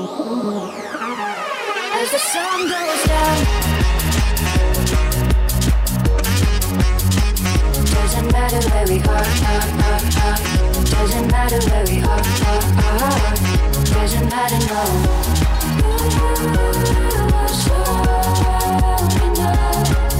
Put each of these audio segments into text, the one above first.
As the sun goes down Doesn't matter where we are, are, are, are. Doesn't matter where we are, are, are. Doesn't matter, no Nothing's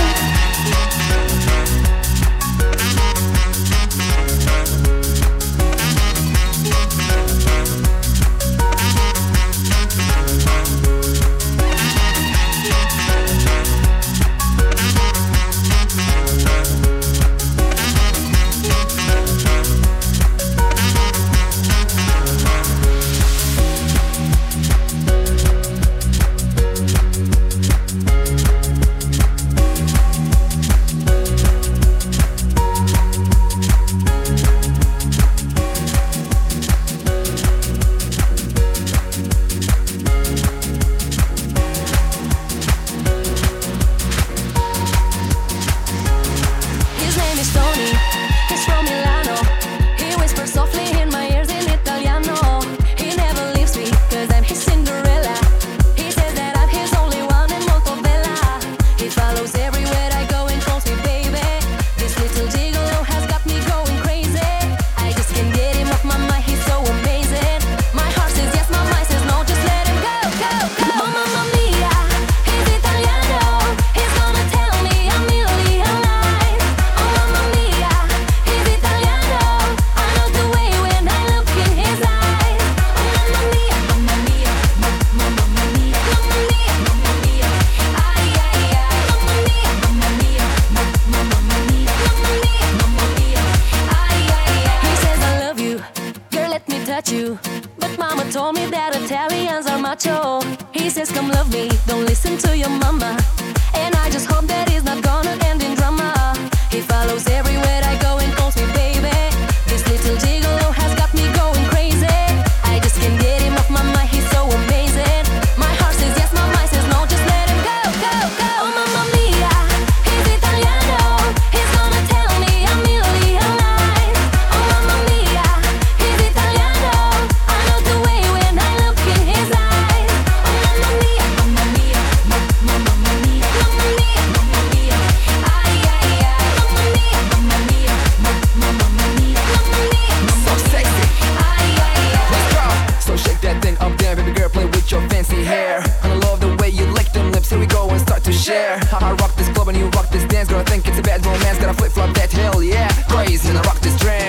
yeah I rock this club and you rock this dance girl. I think it's a bad romance. Gotta flip-flop that, hell yeah. Crazy, and I rock this trend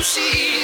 Jamaica.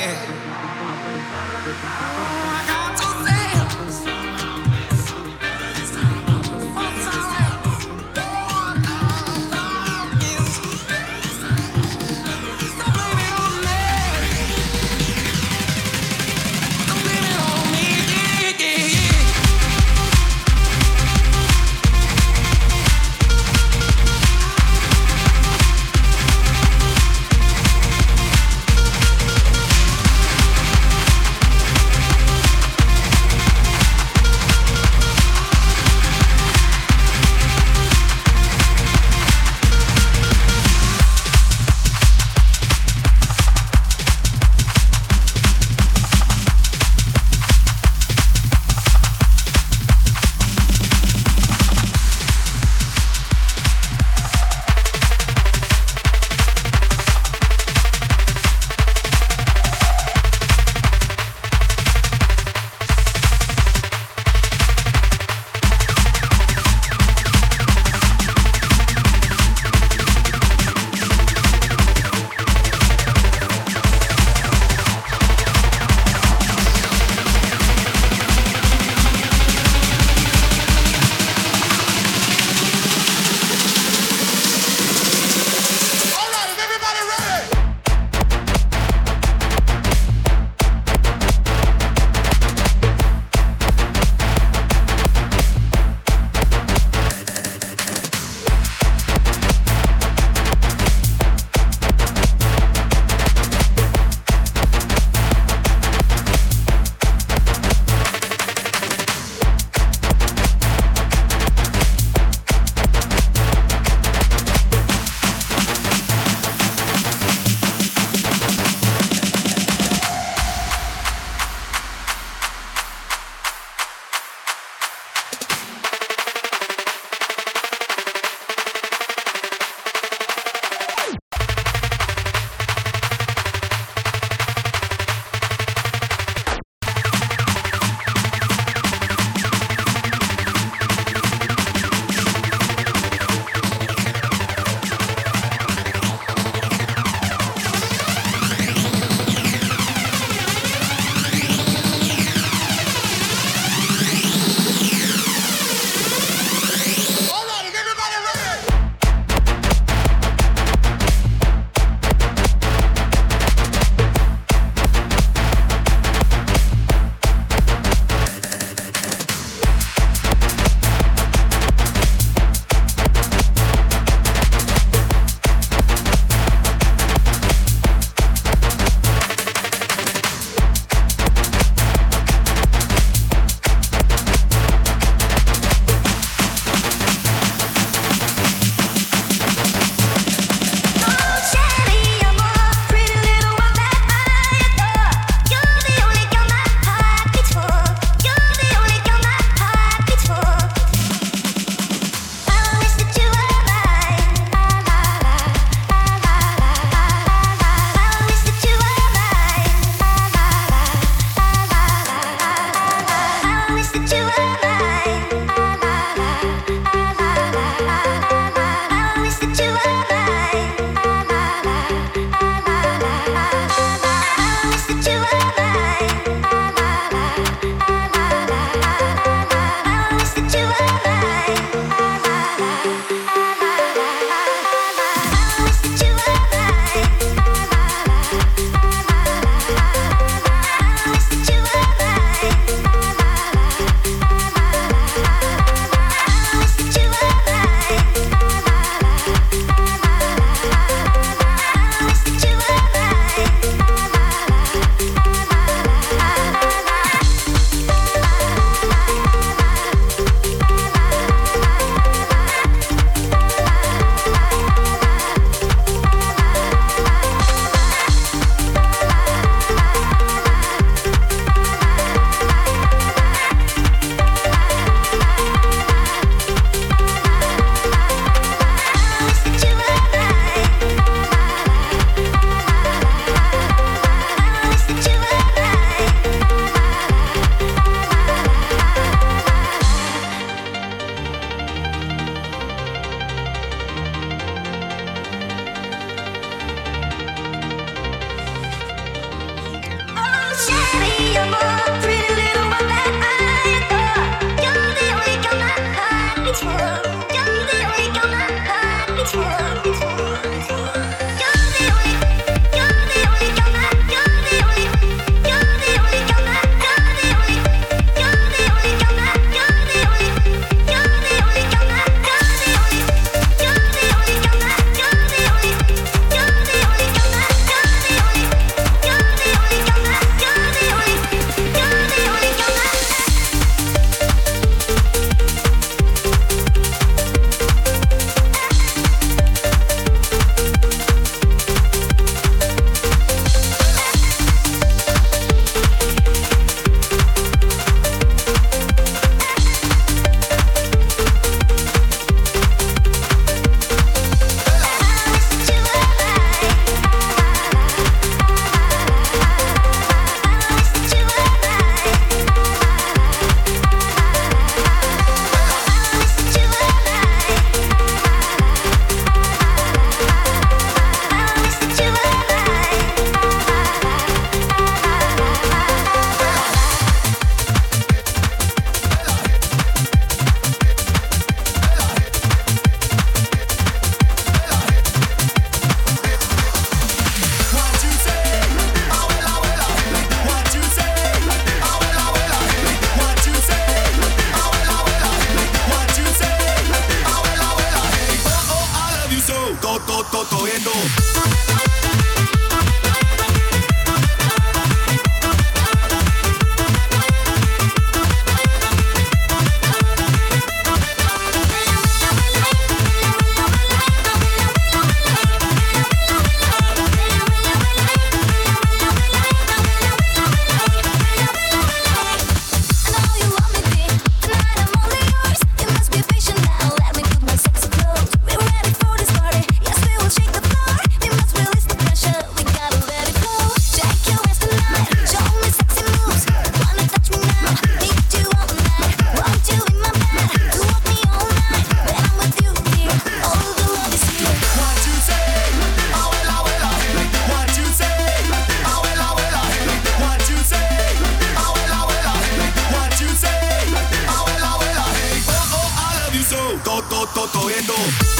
Yeah. toto je to.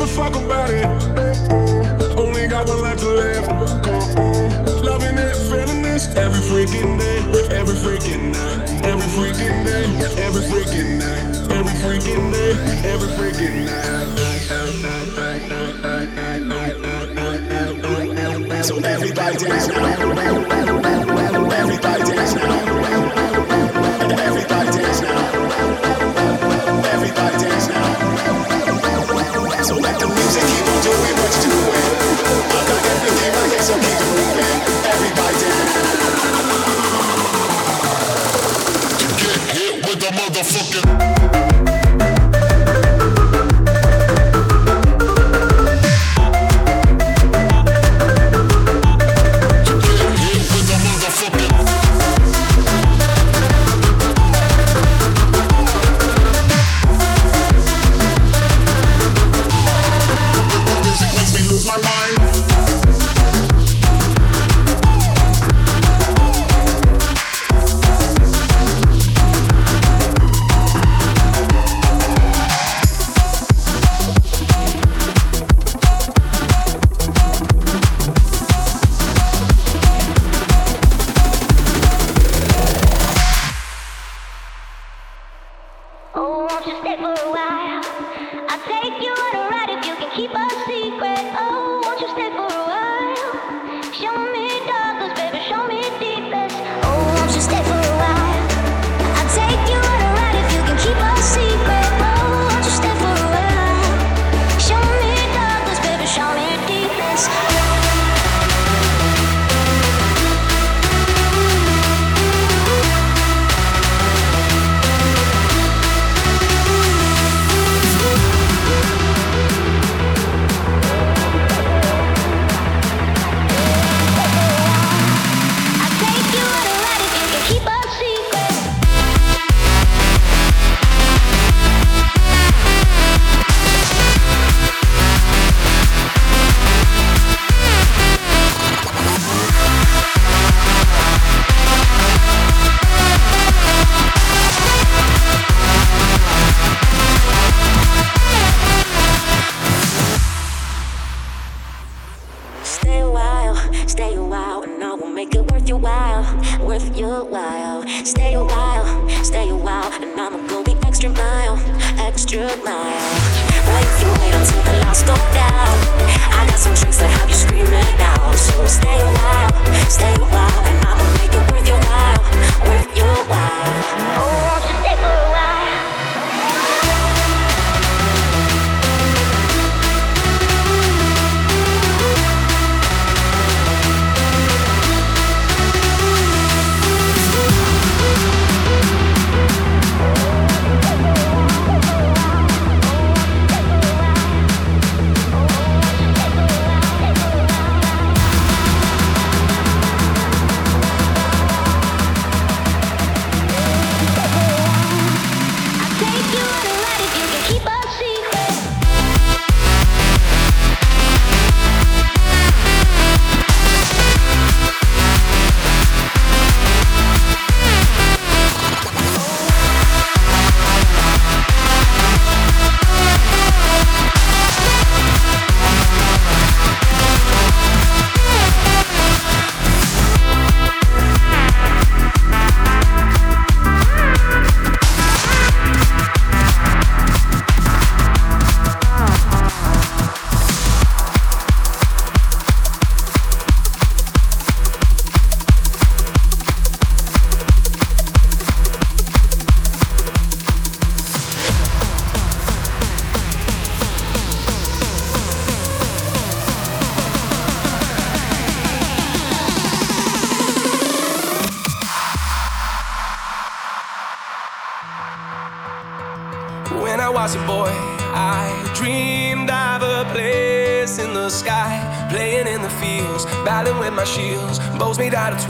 give a fuck about it. Only got one life to live. Loving it, feeling this every freaking day, every freaking night, every freaking day, every freaking night, every freaking day, every freaking night. So everybody dance now. Everybody dance now.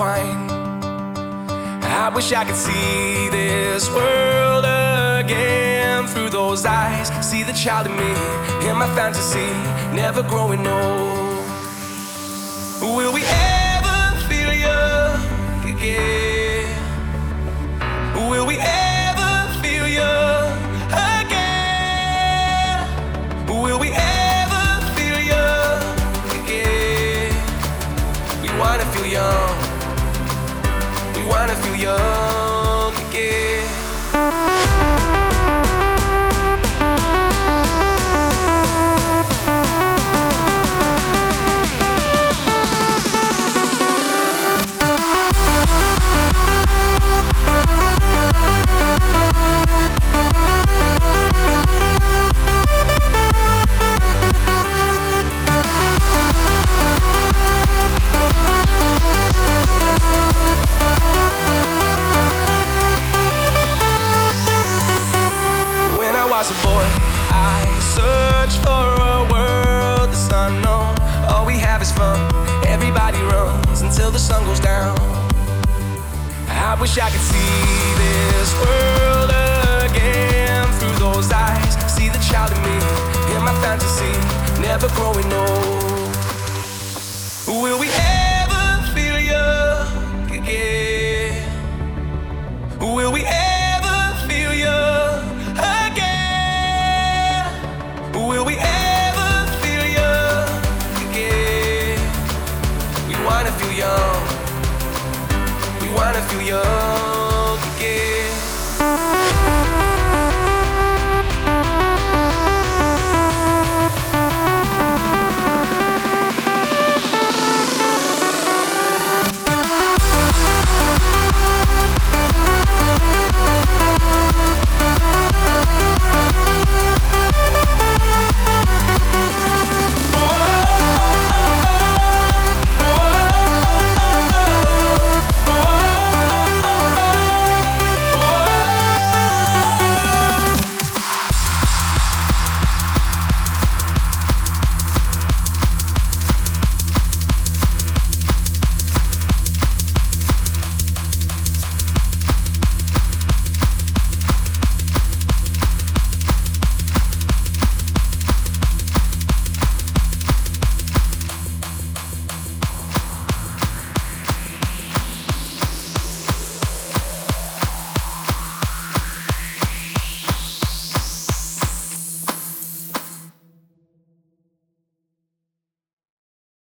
I wish I could see this world again through those eyes. See the child in me, in my fantasy, never growing old. stars are born. I search for a world that's unknown. All we have is fun. Everybody runs until the sun goes down. I wish I could see this world again through those eyes. See the child in me, hear my fantasy, never growing old. Will we?